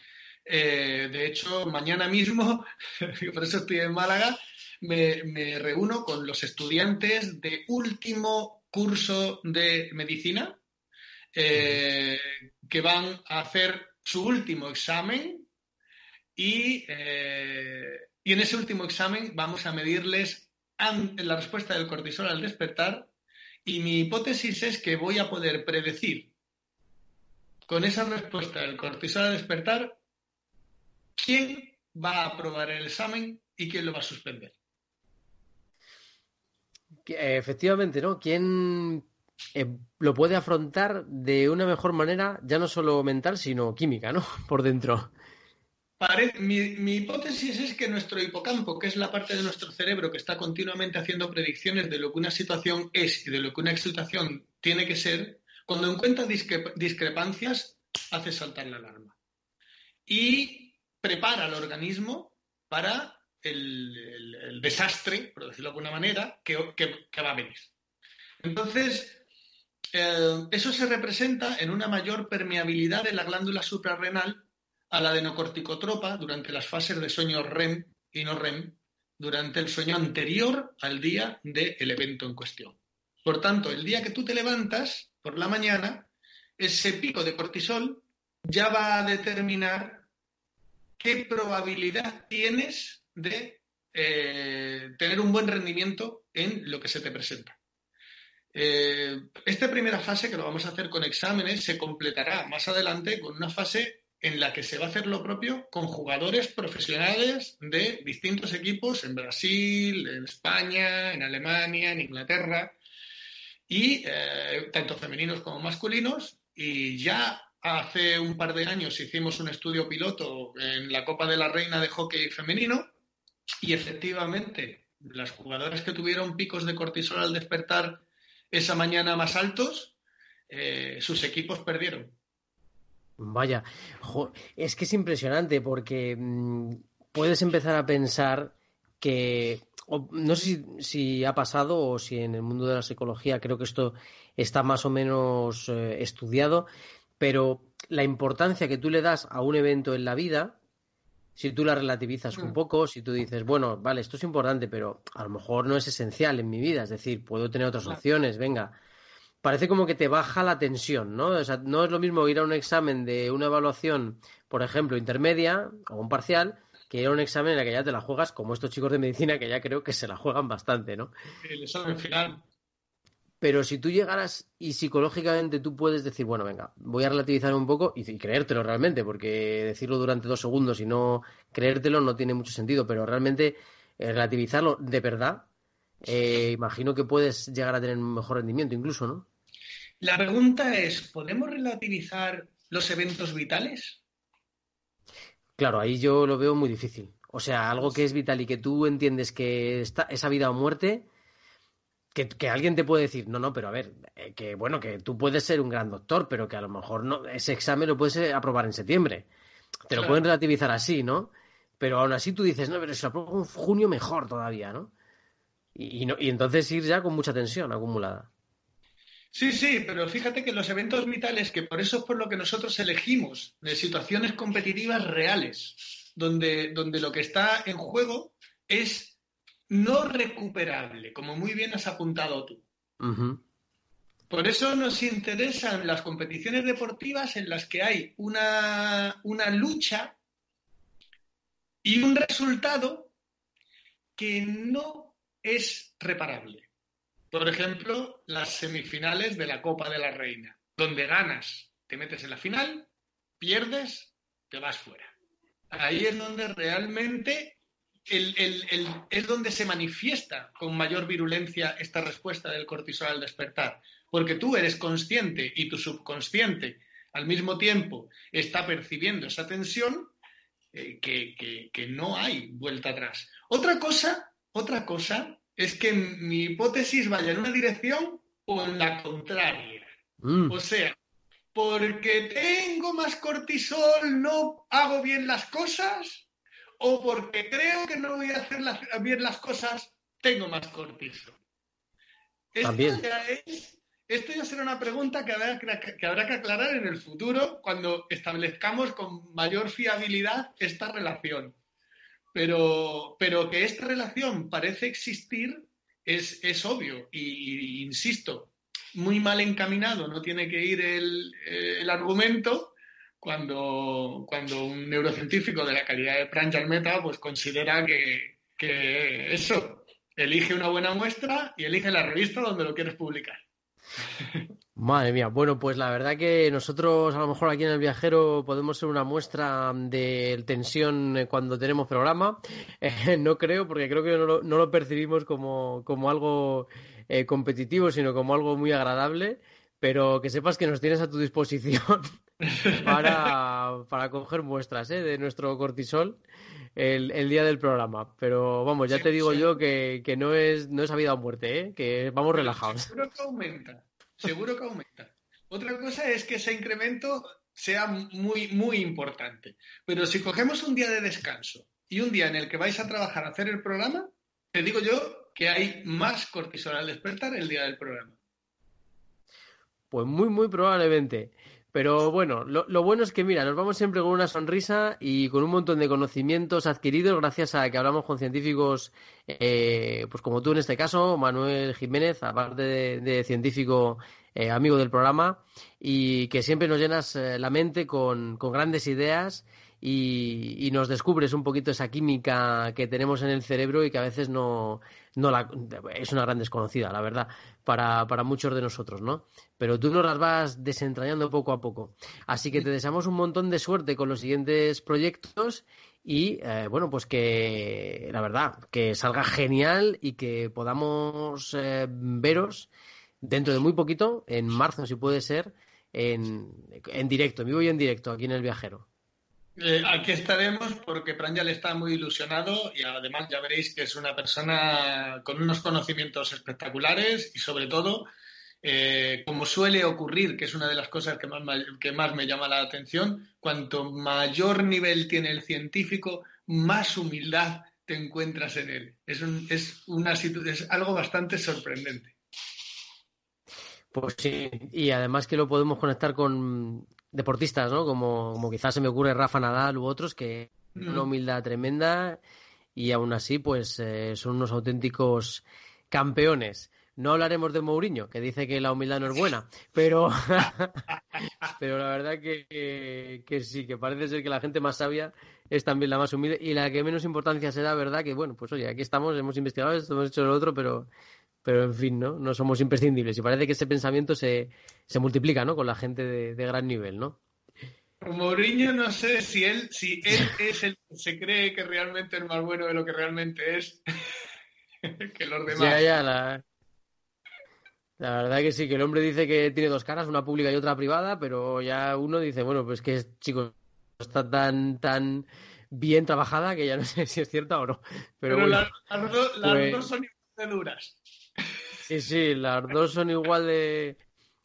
eh, de hecho, mañana mismo, por eso estoy en Málaga, me, reúno con los estudiantes de último curso de medicina eh, que van a hacer su último examen y, eh, y, en ese último examen vamos a medirles la respuesta del cortisol al despertar y mi hipótesis es que voy a poder predecir con esa respuesta del cortisol al despertar quién va a aprobar el examen y quién lo va a suspender. Efectivamente, ¿no? ¿Quién eh, lo puede afrontar de una mejor manera, ya no solo mental, sino química, ¿no? Por dentro. mi, hipótesis es que nuestro hipocampo, que es la parte de nuestro cerebro que está continuamente haciendo predicciones de lo que una situación es y de lo que una situación tiene que ser, cuando encuentra discrepancias, hace saltar la alarma. Y prepara al organismo para el, desastre, por decirlo de alguna manera, que, va a venir. Entonces, eh, eso se representa en una mayor permeabilidad de la glándula suprarrenal a la adenocorticotropa durante las fases de sueño REM y no REM, durante el sueño anterior al día del evento en cuestión. Por tanto, el día que tú te levantas por la mañana, ese pico de cortisol ya va a determinar qué probabilidad tienes de eh, tener un buen rendimiento en lo que se te presenta. Eh, esta primera fase, que lo vamos a hacer con exámenes, se completará más adelante con una fase en la que se va a hacer lo propio con jugadores profesionales de distintos equipos en Brasil, en España, en Alemania, en Inglaterra, y eh, tanto femeninos como masculinos. Y ya hace un par de años hicimos un estudio piloto en la Copa de la Reina de Hockey Femenino y efectivamente las jugadoras que tuvieron picos de cortisol al despertar esa mañana más altos, eh, sus equipos perdieron. Vaya, es que es impresionante porque mm, puedes empezar a pensar que, no sé si, ha pasado o si en el mundo de la psicología creo que esto está más o menos eh, estudiado, pero la importancia que tú le das a un evento en la vida si tú la relativizas un mm. poco, si tú dices, bueno, vale, esto es importante, pero a lo mejor no es esencial en mi vida, es decir, puedo tener otras opciones, venga. Parece como que te baja la tensión, ¿no? O sea, no es lo mismo ir a un examen de una evaluación, por ejemplo, intermedia o un parcial, que ir a un examen en el que ya te la juegas, como estos chicos de medicina que ya creo que se la juegan bastante, ¿no? El examen final. Pero si tú llegaras y psicológicamente tú puedes decir, bueno, venga, voy a relativizar un poco y, creértelo realmente, porque decirlo durante dos segundos y no creértelo no tiene mucho sentido, pero realmente eh, relativizarlo de verdad, eh, imagino que puedes llegar a tener un mejor rendimiento incluso, ¿no? La pregunta es, ¿podemos relativizar los eventos vitales? Claro, ahí yo lo veo muy difícil. O sea, algo que es vital y que tú entiendes que está, esa vida o muerte, que, alguien te puede decir, no, no, pero a ver, eh, que bueno, que tú puedes ser un gran doctor, pero que a lo mejor no, ese examen lo puedes aprobar en septiembre. Te lo pueden relativizar así, ¿no? Pero aún así tú dices, no, pero si lo apruebo en junio mejor todavía, ¿no? Y, y entonces ir ya con mucha tensión acumulada. Sí, sí, pero fíjate que los eventos vitales, que por eso es por lo que nosotros elegimos, de situaciones competitivas reales, donde, donde lo que está en juego es no recuperable, como muy bien has apuntado tú. Por eso nos interesan las competiciones deportivas en las que hay una, una lucha y un resultado que no es reparable. Por ejemplo, las semifinales de la Copa de la Reina, donde ganas, te metes en la final, pierdes, te vas fuera. Ahí es donde realmente es donde se manifiesta con mayor virulencia esta respuesta del cortisol al despertar. Porque tú eres consciente y tu subconsciente al mismo tiempo está percibiendo esa tensión eh, que, no hay vuelta atrás. Otra cosa, otra cosa es que mi hipótesis vaya en una dirección o en la contraria. Mm. O sea, porque tengo más cortisol, no hago bien las cosas, o porque creo que no voy a hacer bien las cosas, tengo más cortisol. Esto ya, esto ya será una pregunta que habrá que, habrá que aclarar en el futuro cuando establezcamos con mayor fiabilidad esta relación. Pero, pero que esta relación parece existir es, es obvio. Y, insisto, muy mal encaminado no tiene que ir el, el argumento, cuando, cuando un neurocientífico de la calidad de Pranjal Meta pues considera que, que eso, elige una buena muestra y elige la revista donde lo quieres publicar. Madre mía, bueno, pues la verdad que nosotros a lo mejor aquí en el viajero podemos ser una muestra de tensión cuando tenemos programa. Eh, no creo, porque creo que no lo, percibimos como, como algo eh, competitivo, sino como algo muy agradable. Pero que sepas que nos tienes a tu disposición para, para coger muestras ¿eh? de nuestro cortisol el, el, día del programa. Pero vamos, ya te digo yo que, que, no es no es a vida o muerte, ¿eh? que vamos relajados. Seguro que aumenta, seguro que aumenta. Otra cosa es que ese incremento sea muy, muy importante. Pero si cogemos un día de descanso y un día en el que vais a trabajar a hacer el programa, te digo yo que hay más cortisol al despertar el día del programa. Pues muy, muy probablemente. Pero bueno, lo, bueno es que, mira, nos vamos siempre con una sonrisa y con un montón de conocimientos adquiridos gracias a que hablamos con científicos, eh, pues como tú en este caso, Manuel Jiménez, aparte de, científico eh, amigo del programa, y que siempre nos llenas eh, la mente con, con grandes ideas y, nos descubres un poquito esa química que tenemos en el cerebro y que a veces no, no la, es una gran desconocida, la verdad, para, para muchos de nosotros, ¿no? Pero tú nos las vas desentrañando poco a poco. Así que te deseamos un montón de suerte con los siguientes proyectos y eh, bueno, pues que la verdad, que salga genial y que podamos eh, veros dentro de muy poquito, en marzo si puede ser, en, en directo, en vivo y en directo, aquí en El Viajero. Eh, aquí estaremos porque Pranjal está muy ilusionado y además ya veréis que es una persona con unos conocimientos espectaculares y sobre todo, eh, como suele ocurrir, que es una de las cosas que más, que más me llama la atención, cuanto mayor nivel tiene el científico, más humildad te encuentras en él. Es, es, una, es algo bastante sorprendente. Pues sí, y además que lo podemos conectar con deportistas, ¿no? Como, como quizás se me ocurre Rafa Nadal u otros, que mm. una humildad tremenda y aún así, pues eh, son unos auténticos campeones. No hablaremos de Mourinho, que dice que la humildad no es buena, pero, pero la verdad que, que, sí, que parece ser que la gente más sabia es también la más humilde y la que menos importancia se da, ¿verdad? Que bueno, pues oye, aquí estamos, hemos investigado esto, hemos hecho lo otro, pero, pero en fin, ¿no? No somos imprescindibles y parece que ese pensamiento se, se multiplica, ¿no? Con la gente de, gran nivel, ¿no? Mourinho no sé si él, si él es el que se cree que realmente es más bueno de lo que realmente es que los demás. Ya, ya, la, la verdad que sí, que el hombre dice que tiene dos caras, una pública y otra privada, pero ya uno dice, bueno, pues que chicos, está tan, tan bien trabajada que ya no sé si es cierta o no. Pero, las, pues dos son igual duras. Sí, sí, las dos son igual de.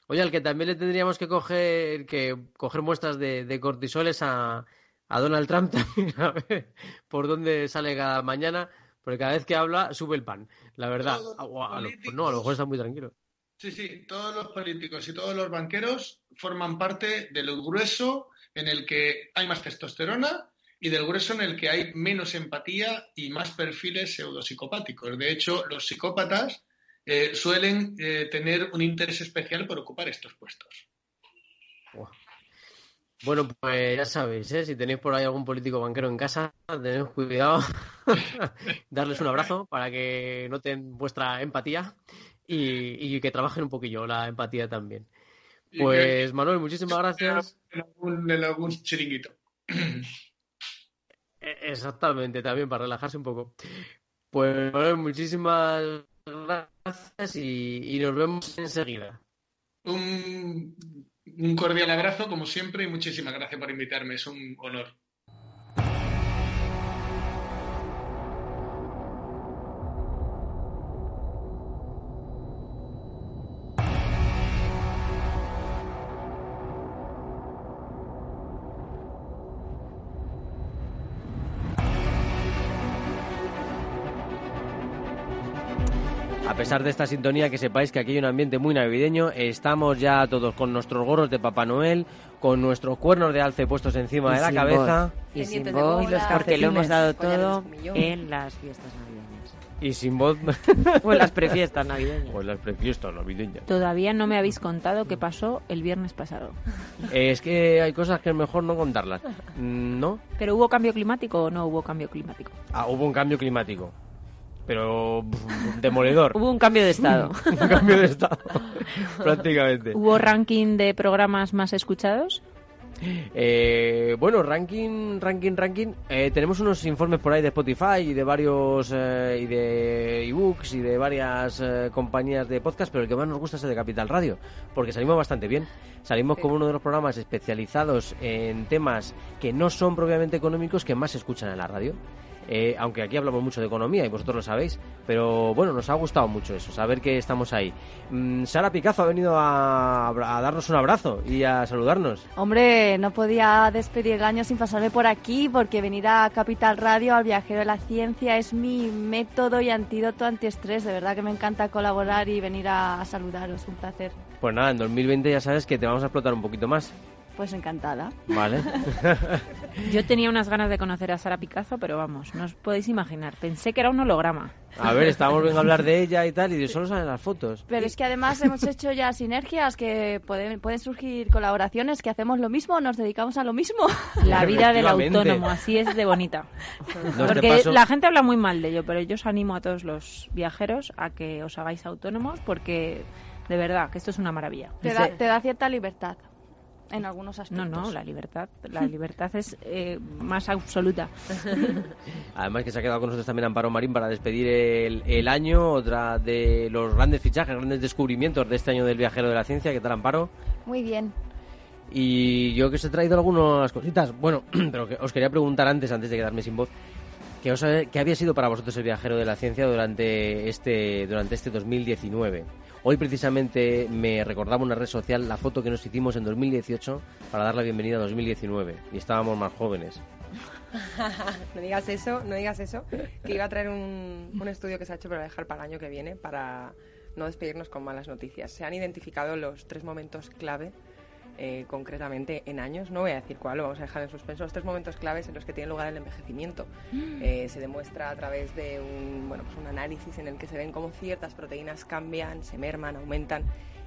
Oye, al que también le tendríamos que coger, que coger muestras de, cortisoles a, a, Donald Trump también, a ver por dónde sale cada mañana, porque cada vez que habla sube el pan, la verdad. Ah, no, a lo mejor está muy tranquilo. Sí, sí, todos los políticos y todos los banqueros forman parte del grueso en el que hay más testosterona y del grueso en el que hay menos empatía y más perfiles pseudopsicopáticos. De hecho, los psicópatas eh, suelen eh, tener un interés especial por ocupar estos puestos. Bueno, pues ya sabéis, ¿eh? si tenéis por ahí algún político banquero en casa, tened cuidado, darles un abrazo para que noten vuestra empatía y, que trabajen un poquillo la empatía también. Pues Manuel, muchísimas gracias. En algún, chiringuito. E, exactamente, también para relajarse un poco. Pues Manuel, muchísimas gracias y, nos vemos enseguida. Un, un cordial abrazo, como siempre, y muchísimas gracias por invitarme. Es un honor. Pesar de esta sintonía, que sepáis que aquí hay un ambiente muy navideño. Estamos ya todos con nuestros gorros de Papá Noel, con nuestros cuernos de alce puestos encima de la cabeza. Y sin voz, porque lo hemos dado todo en las fiestas navideñas. Y sin voz. o en las prefiestas navideñas. O en las prefiestas navideñas. Todavía no me habéis contado qué pasó el viernes pasado. es que hay cosas que es mejor no contarlas. ¿No? ¿Pero hubo cambio climático o no hubo cambio climático? Ah, hubo un cambio climático pero demoledor. Hubo un cambio de estado. un cambio de estado, prácticamente. ¿Hubo ranking de programas más escuchados? Eh, bueno, ranking, ranking, ranking. Eh, tenemos unos informes por ahí de Spotify y de varios eh, y de ebooks y de varias eh, compañías de podcast, pero el que más nos gusta es el de Capital Radio, porque salimos bastante bien. Salimos como uno de los programas especializados en temas que no son propiamente económicos que más se escuchan en la radio. Eh, aunque aquí hablamos mucho de economía y vosotros lo sabéis, pero bueno, nos ha gustado mucho eso, saber que estamos ahí. Mm, Sara Picazo ha venido a, a darnos un abrazo y a saludarnos. Hombre, no podía despedir el año sin pasarme por aquí porque venir a Capital Radio, al viajero de la ciencia, es mi método y antídoto antiestrés. De verdad que me encanta colaborar y venir a, a saludaros, un placer. Pues nada, en 2020 ya sabes que te vamos a explotar un poquito más. Pues encantada. Vale. Yo tenía unas ganas de conocer a Sara Picazo, pero vamos, no os podéis imaginar. Pensé que era un holograma. A ver, estábamos viendo a hablar de ella y tal, y de solo salen las fotos. Pero es que además hemos hecho ya sinergias que pueden, pueden surgir colaboraciones que hacemos lo mismo, nos dedicamos a lo mismo. La vida del autónomo, así es de bonita. No, Porque paso- la gente habla muy mal de ello, pero yo os animo a todos los viajeros a que os hagáis autónomos porque de verdad que esto es una maravilla. Te da, te da cierta libertad en algunos No, aspectos. no, la libertad, la libertad es eh, más absoluta. Además que se ha quedado con nosotros también Amparo Marín para despedir el, el año, otra de los grandes fichajes, grandes descubrimientos de este año del viajero de la ciencia. ¿Qué tal, Amparo? Muy bien. Y yo que os he traído algunas cositas. Bueno, pero que os quería preguntar antes, antes de quedarme sin voz, ¿qué, os, ha- qué había sido para vosotros el viajero de la ciencia durante este, durante este 2019? Hoy precisamente me recordaba una red social la foto que nos hicimos en 2018 para dar la bienvenida a 2019 y estábamos más jóvenes. no digas eso, no digas eso, que iba a traer un, un estudio que se ha hecho para dejar para el año que viene para no despedirnos con malas noticias. Se han identificado los tres momentos clave, eh, concretamente en años, no voy a decir cuál, lo vamos a dejar en suspenso, los tres momentos claves en los que tiene lugar el envejecimiento. Eh, se demuestra a través de un, bueno, pues un análisis en el que se ven cómo ciertas proteínas cambian, se merman, aumentan.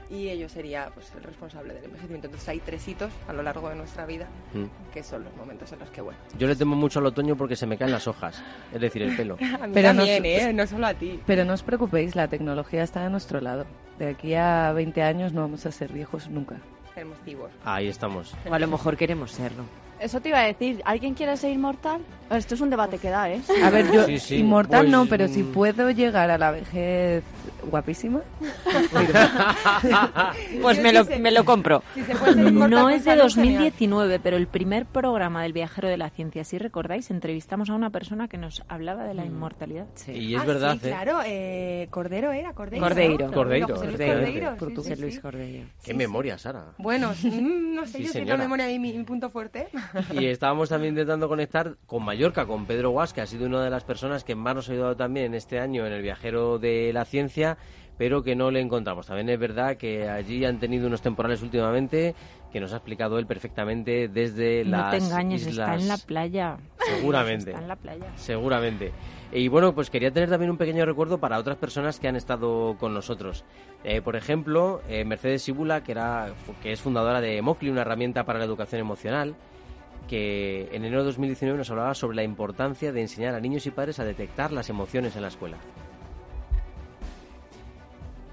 Y ello sería pues, el responsable del envejecimiento. Entonces hay tres hitos a lo largo de nuestra vida Mm. que son los momentos en los que, bueno, Yo le temo mucho al otoño porque se me caen las hojas, es decir, el pelo. A mí Pero no también, ¿eh? No solo a ti. Pero no os preocupéis, la tecnología está de nuestro lado. De aquí a 20 años no vamos a ser viejos nunca. Ahí estamos. O a lo mejor queremos serlo. Eso te iba a decir. ¿Alguien quiere ser inmortal? Esto es un debate que da, ¿eh? A ver, yo Sí, sí, inmortal pues, no, pero si mm. puedo llegar a la vejez guapísima, Pues me lo, me lo compro. Si se puede No con es de salud, 2019, pero el primer programa del viajero de la ciencia, si recordáis, entrevistamos a una persona que nos hablaba de la inmortalidad. Y es Ah, verdad, sí, ¿eh? claro, eh, Cordero era, Cordeiro. Cordeiro. ¿no? Cordeiro, José Luis efectivamente. Cordeiro, sí, sí, José Luis sí. Cordeiro. Qué memoria, Sara. Bueno, mm, no sé Sí, yo señora. la memoria ahí mi, mi punto fuerte. Y estábamos también intentando conectar con Mallorca, con Pedro Guas, que ha sido una de las personas que más nos ha ayudado también en este año en el viajero de la ciencia, pero que no le encontramos. También es verdad que allí han tenido unos temporales últimamente que nos ha explicado él perfectamente desde No las te engañes, está en la playa. Seguramente. Está en la playa. Seguramente. Y bueno, pues quería tener también un pequeño recuerdo para otras personas que han estado con nosotros. Eh, por ejemplo, eh, Mercedes Sibula, que, era, que es fundadora de Mocli, una herramienta para la educación emocional, que en enero de 2019 nos hablaba sobre la importancia de enseñar a niños y padres a detectar las emociones en la escuela.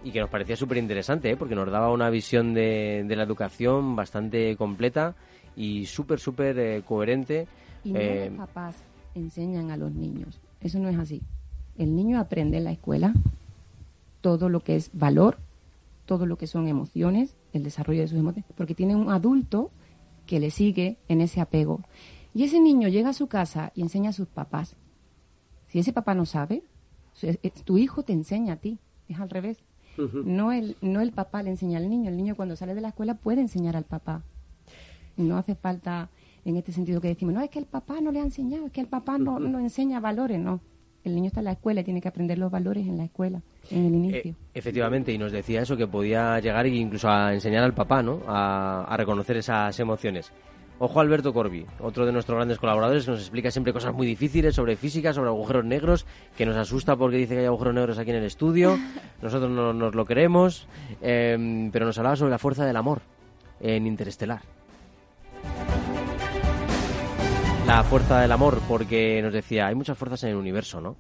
Y que nos parecía súper interesante, ¿eh? porque nos daba una visión de, de la educación bastante completa y súper, súper eh, coherente. Y no Eh, los papás enseñan a los niños. Eso no es así. El niño aprende en la escuela todo lo que es valor, todo lo que son emociones, el desarrollo de sus emociones, porque tiene un adulto que le sigue en ese apego. Y ese niño llega a su casa y enseña a sus papás. Si ese papá no sabe, es- tu hijo te enseña a ti. Es al revés. No el, no el papá le enseña al niño. El niño cuando sale de la escuela puede enseñar al papá. No hace falta en este sentido que decimos, no, es que el papá no le ha enseñado, es que el papá no, no enseña valores, no. El niño está en la escuela y tiene que aprender los valores en la escuela, en el inicio. Eh, efectivamente, y nos decía eso, que podía llegar incluso a enseñar al papá, ¿no? A, a reconocer esas emociones. Ojo a Alberto Corbi, otro de nuestros grandes colaboradores, que nos explica siempre cosas muy difíciles sobre física, sobre agujeros negros, que nos asusta porque dice que hay agujeros negros aquí en el estudio. Nosotros no nos lo queremos, eh, pero nos hablaba sobre la fuerza del amor en Interestelar. La fuerza del amor, porque nos decía, hay muchas fuerzas en el universo, ¿no?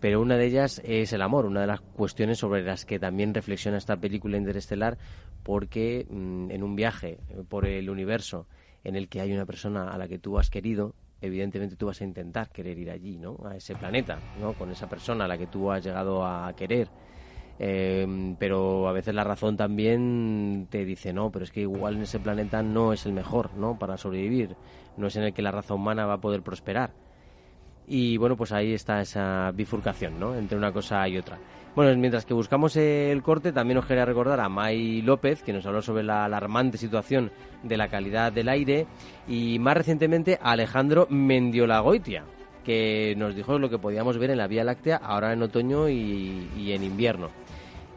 pero una de ellas es el amor, una de las cuestiones sobre las que también reflexiona esta película interestelar, porque mm, en un viaje por el universo en el que hay una persona a la que tú has querido, evidentemente tú vas a intentar querer ir allí, ¿no? A ese planeta, ¿no? Con esa persona a la que tú has llegado a querer. Eh, pero a veces la razón también te dice, no, pero es que igual en ese planeta no es el mejor, ¿no? Para sobrevivir. No es en el que la raza humana va a poder prosperar. Y bueno, pues ahí está esa bifurcación, ¿no? Entre una cosa y otra. Bueno, mientras que buscamos el corte, también os quería recordar a May López, que nos habló sobre la alarmante situación de la calidad del aire, y más recientemente a Alejandro Mendiolagoitia, que nos dijo lo que podíamos ver en la Vía Láctea ahora en otoño y, en invierno.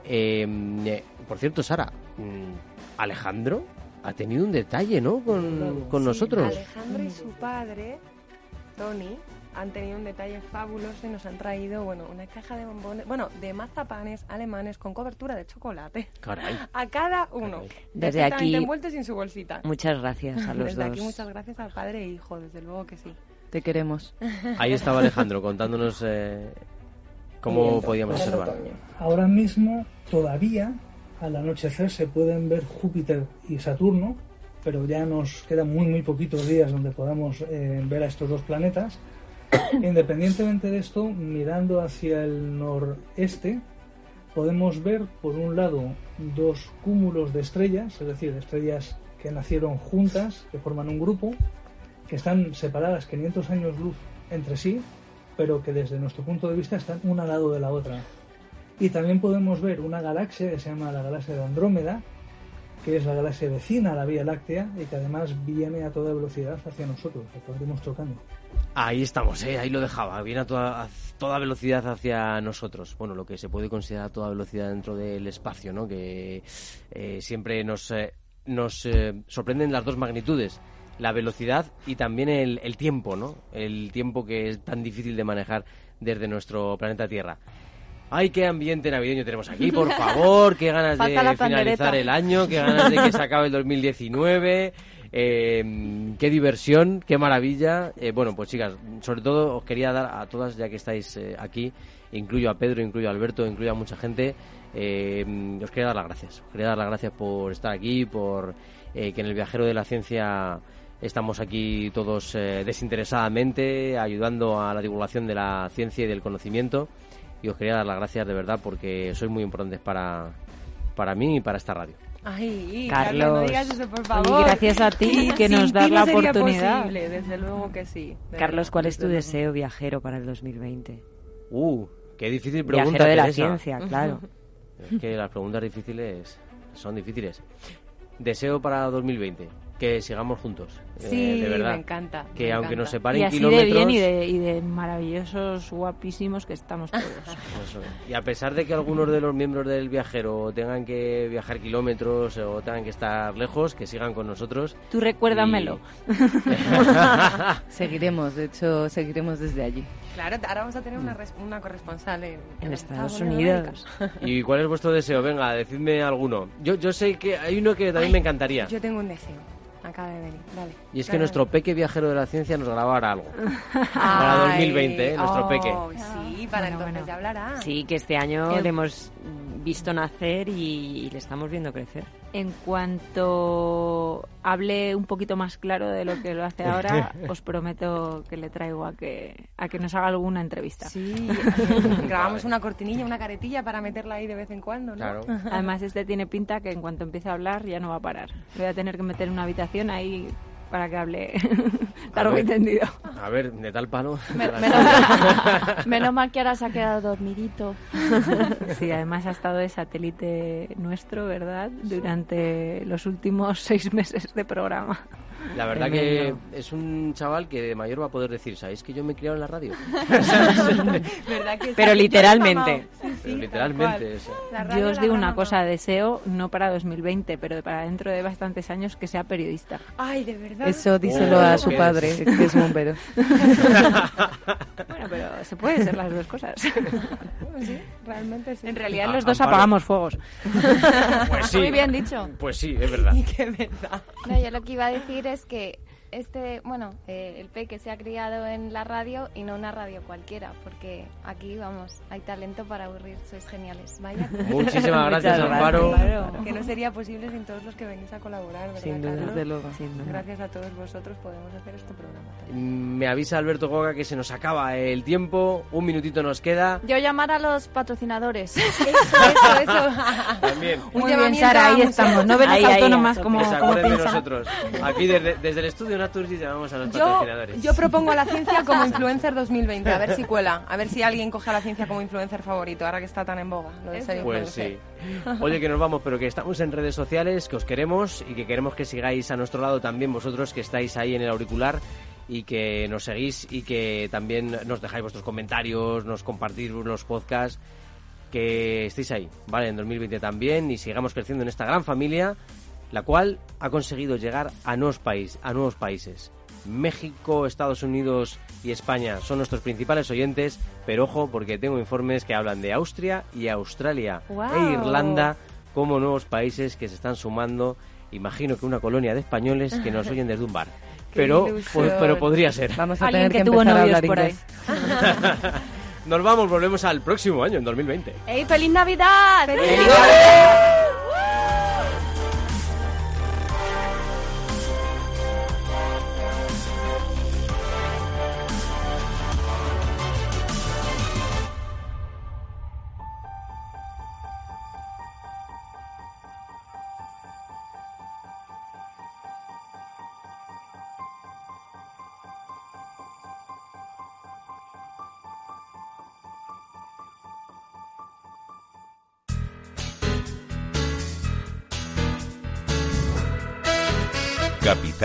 Em, eh, por cierto, Sara, mm, Alejandro ha tenido un detalle, ¿no? Con, con nosotros. Alejandro y su padre, Tony, han tenido un detalle fabuloso y nos han traído, bueno, una caja de bombones, bueno, de mazapanes alemanes con cobertura de chocolate. Caray. A cada uno. Desde aquí. envueltos en su bolsita. Muchas gracias a los desde dos. aquí muchas gracias al padre e hijo, desde luego que sí. Te queremos. Ahí estaba Alejandro contándonos eh, cómo podíamos observar. Ahora mismo todavía al anochecer se pueden ver Júpiter y Saturno, pero ya nos quedan muy muy poquitos días donde podamos eh, ver a estos dos planetas. Independientemente de esto, mirando hacia el noreste, podemos ver por un lado dos cúmulos de estrellas, es decir, estrellas que nacieron juntas, que forman un grupo, que están separadas 500 años luz entre sí, pero que desde nuestro punto de vista están una al lado de la otra. Y también podemos ver una galaxia que se llama la galaxia de Andrómeda, que es la galaxia vecina a la Vía Láctea y que además viene a toda velocidad hacia nosotros, que chocando. Ahí estamos, ¿eh? ahí lo dejaba, viene a toda, toda velocidad hacia nosotros. Bueno, lo que se puede considerar toda velocidad dentro del espacio, ¿no? Que eh, siempre nos, eh, nos eh, sorprenden las dos magnitudes, la velocidad y también el, el tiempo, ¿no? El tiempo que es tan difícil de manejar desde nuestro planeta Tierra. Ay, qué ambiente navideño tenemos aquí, por favor, qué ganas de finalizar el año, qué ganas de que se acabe el 2019. Eh, qué diversión, qué maravilla. Eh, bueno, pues chicas, sobre todo os quería dar a todas, ya que estáis eh, aquí, incluyo a Pedro, incluyo a Alberto, incluyo a mucha gente, os quería dar las gracias. Os quería dar las gracias por estar aquí, por que en el viajero de la ciencia estamos aquí todos desinteresadamente, ayudando a la divulgación de la ciencia y del conocimiento y os quería dar las gracias de verdad porque sois muy importantes para, para mí y para esta radio. Ay, Carlos, no digas eso, por favor. gracias a ti que nos das la oportunidad. Posible, desde luego que sí. Carlos, ¿cuál es tu deseo viajero para el 2020? Uh, qué difícil pregunta. Viajero de la ciencia, claro. Es que las preguntas difíciles son difíciles. Deseo para 2020 que sigamos juntos. Eh, sí, de verdad. me encanta. Que aunque nos separen y así kilómetros... de bien y de, y de, maravillosos, guapísimos que estamos todos. Y a pesar de que algunos de los miembros del viajero tengan que viajar kilómetros o tengan que estar lejos, que sigan con nosotros. Tú recuérdamelo. seguiremos, de hecho, seguiremos desde allí. Claro, ahora vamos a tener una, una corresponsal en, en Estados, Unidos. ¿Y cuál es vuestro deseo? Venga, decidme alguno. Yo, yo sé que hay uno que también me encantaría. Yo tengo un deseo acaba de venir. Dale. Y es que nuestro peque viajero de la ciencia nos grabara algo. para 2020, ¿eh? nuestro peque. Sí, para entonces ya hablará. Sí, que este año le hemos visto nacer y, le estamos viendo crecer. En cuanto hable un poquito más claro de lo que lo hace ahora, os prometo que le traigo a que, a que nos haga alguna entrevista. Sí, grabamos una cortinilla, una caretilla para meterla ahí de vez en cuando, ¿no? Claro. Además, este tiene pinta que en cuanto empiece a hablar ya no va a parar. voy a tener que meter en una habitación ahí para que hable largo y tendido. A ver, de tal palo. menos, mal que ahora se ha quedado dormidito. Sí, además ha estado de satélite nuestro, ¿verdad? Durante los últimos seis meses de programa. La verdad que es un chaval que de mayor va a poder decir, ¿sabéis que yo me he criado en la radio? Pero literalmente. literalmente. Yo os digo una cosa, deseo, no para 2020, pero para dentro de bastantes años, que sea periodista. Ay, de verdad. Eso díselo a su padre, que es bombero. bueno, pero se puede ser las dos cosas. sí, realmente sí. En realidad los dos apagamos fuegos. Pues sí. Muy bien dicho. Pues sí, es verdad. qué verdad. No, yo lo que iba a decir es que este, bueno, eh, el Peque se ha criado en la radio y no una radio cualquiera, porque aquí, vamos, hay talento para aburrir, sois geniales. Vaya. Muchísimas gracias, Amparo. Que no sería posible sin todos los que venís a colaborar, ¿verdad, Sin duda, desde luego. Gracias a todos vosotros podemos hacer este programa. Me avisa Alberto Goga que se nos acaba el tiempo, un minutito nos queda. Yo llamar a los patrocinadores. Eso, eso, eso. También. Un Muy bien, Sara, ahí estamos. No Ahí, ahí, autónomas como, como de nosotros. Aquí desde, desde el estudio Naturgy llamamos a los Yo, patrocinadores. yo propongo a la ciencia como influencer 2020, a ver si cuela, a ver si alguien coge a la ciencia como influencer favorito, ahora que está tan en boga. Lo de ser Pues sí. Oye, que nos vamos, pero que estamos en redes sociales, que os queremos y que queremos que sigáis a nuestro lado también vosotros que estáis ahí en el auricular y que nos seguís y que también nos dejáis vuestros comentarios, nos compartís los podcasts, que estéis ahí, ¿vale? En 2020 también y sigamos creciendo en esta gran familia, la cual ha conseguido llegar a nuevos, país, a nuevos países. México, Estados Unidos y España son nuestros principales oyentes, pero ojo porque tengo informes que hablan de Austria y Australia Guau. e Irlanda como nuevos países que se están sumando. Imagino que una colonia de españoles que nos oyen desde un bar. Pero, pues, pero podría ser. Vamos a Alguien tener que que, tuvo novios por ahí. Nos vamos, volvemos al próximo año, en 2020. ¡Ey, feliz Navidad!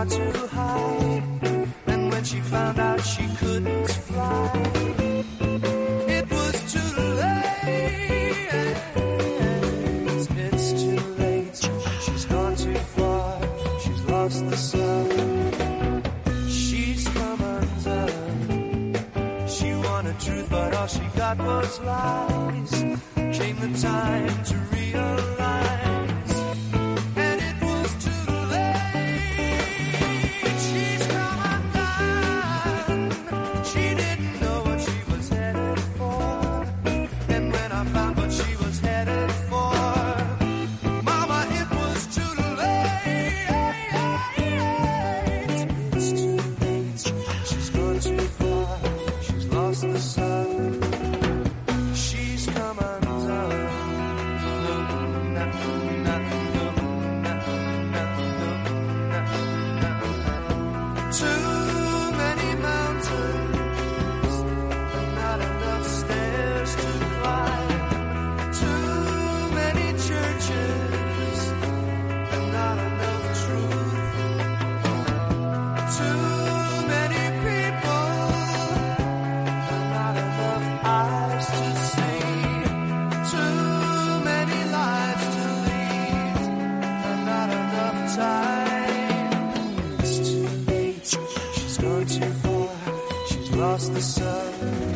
Far too high. And when she found out she couldn't fly, it was too late. It's too late. She's gone too far. She's lost the sun. She's come undone. She wanted truth, but all she got was lies. Came the time to across the sun.